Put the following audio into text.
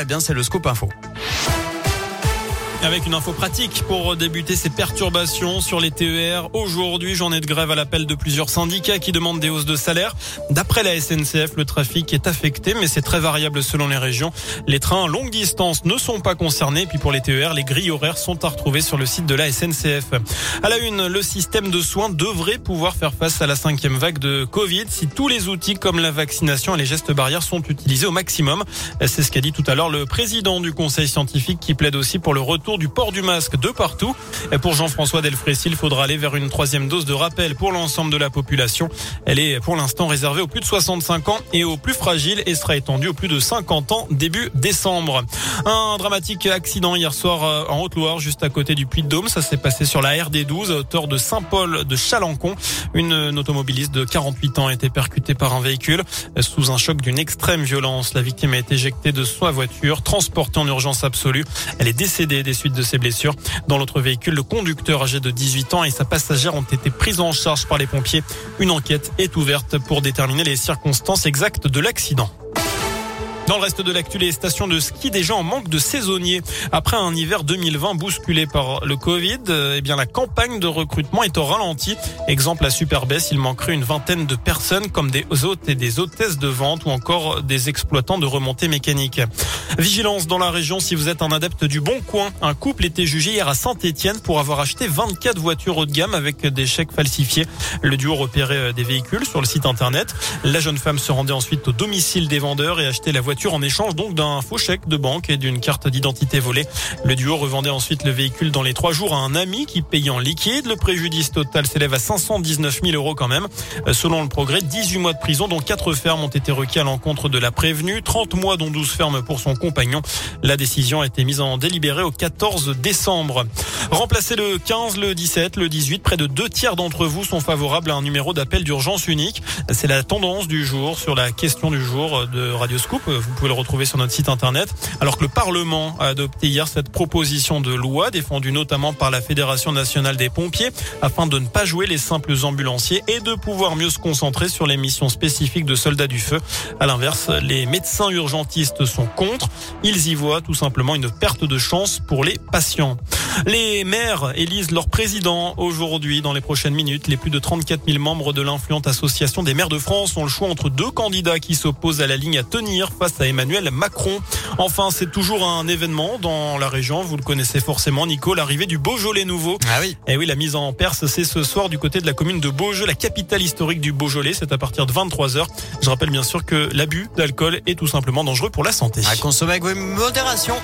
Eh bien, c'est le scoop info. Avec une info pratique pour débuter ces perturbations sur les TER. Aujourd'hui, journée de grève à l'appel de plusieurs syndicats qui demandent des hausses de salaire. D'après la SNCF, le trafic est affecté, mais c'est très variable selon les régions. Les trains longue distance ne sont pas concernés. Puis pour les TER, les grilles horaires sont à retrouver sur le site de la SNCF. À la une, le système de soins devrait pouvoir faire face à la cinquième vague de Covid si tous les outils comme la vaccination et les gestes barrières sont utilisés au maximum. C'est ce qu'a dit tout à l'heure le président du conseil scientifique qui plaide aussi pour le retour du port du masque de partout. Pour Jean-François Delfrécy, il faudra aller vers une troisième dose de rappel pour l'ensemble de la population. Elle est pour l'instant réservée aux plus de 65 ans et aux plus fragiles et sera étendue aux plus de 50 ans début décembre. Un dramatique accident hier soir euh, en Haute-Loire, juste à côté du Puy-de-Dôme. Ça s'est passé sur la RD12 à hauteur de Saint-Paul de Chalancon. Une automobiliste de 48 ans a été percutée par un véhicule sous un choc d'une extrême violence. La victime a été éjectée de sa voiture, transportée en urgence absolue. Elle est décédée des de ses blessures. Dans l'autre véhicule, le conducteur âgé de 18 ans et sa passagère ont été pris en charge par les pompiers. Une enquête est ouverte pour déterminer les circonstances exactes de l'accident. Dans le reste de l'actu, les stations de ski déjà en manque de saisonniers. Après un hiver 2020 bousculé par le Covid, eh bien la campagne de recrutement est au ralenti. Exemple à Superbès, il manquerait une vingtaine de personnes comme des hôtes et des hôtesses de vente ou encore des exploitants de remontées mécaniques. Vigilance dans la région si vous êtes un adepte du bon coin. Un couple était jugé hier à Saint-Etienne pour avoir acheté 24 voitures haut de gamme avec des chèques falsifiés. Le duo repérait des véhicules sur le site internet. La jeune femme se rendait ensuite au domicile des vendeurs et achetait la voiture en échange donc d'un faux chèque de banque et d'une carte d'identité volée. Le duo revendait ensuite le véhicule dans les trois jours à un ami qui payait en liquide. Le préjudice total s'élève à 519 000 euros quand même. Euh, selon le progrès, 18 mois de prison dont 4 fermes ont été requis à l'encontre de la prévenue, 30 mois dont 12 fermes pour son compagnon. La décision a été mise en délibéré au 14 décembre. Remplacer le 15, le 17, le 18, près de deux tiers d'entre vous sont favorables à un numéro d'appel d'urgence unique. C'est la tendance du jour sur la question du jour de Radio Scoop. Vous pouvez le retrouver sur notre site internet. Alors que le Parlement a adopté hier cette proposition de loi défendue notamment par la Fédération nationale des pompiers afin de ne pas jouer les simples ambulanciers et de pouvoir mieux se concentrer sur les missions spécifiques de soldats du feu. À l'inverse, les médecins urgentistes sont contre. Ils y voient tout simplement une perte de chance pour les patients. Les maires élisent leur président aujourd'hui. Dans les prochaines minutes, les plus de 34 000 membres de l'influente association des maires de France ont le choix entre deux candidats qui s'opposent à la ligne à tenir face à Emmanuel Macron. Enfin, c'est toujours un événement dans la région. Vous le connaissez forcément, Nico, l'arrivée du Beaujolais nouveau. Ah oui. Et eh oui, la mise en Perse, c'est ce soir du côté de la commune de Beaujeu, la capitale historique du Beaujolais. C'est à partir de 23 h Je rappelle bien sûr que l'abus d'alcool est tout simplement dangereux pour la santé. À consommer avec modération.